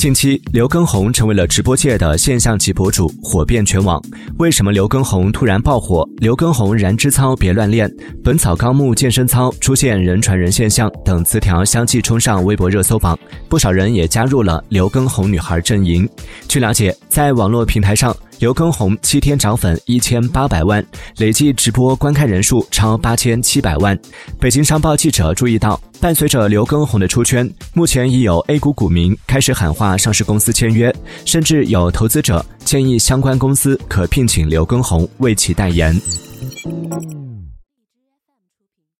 近期，刘畊宏成为了直播界的现象级博主，火遍全网。为什么刘畊宏突然爆火？刘畊宏燃脂操别乱练，本草纲目健身操出现人传人现象等词条相继冲上微博热搜榜，不少人也加入了刘畊宏女孩阵营。据了解，在网络平台上。刘畊宏七天涨粉一千八百万，累计直播观看人数超八千七百万。北京商报记者注意到，伴随着刘畊宏的出圈，目前已有 A 股股民开始喊话上市公司签约，甚至有投资者建议相关公司可聘请刘畊宏为其代言。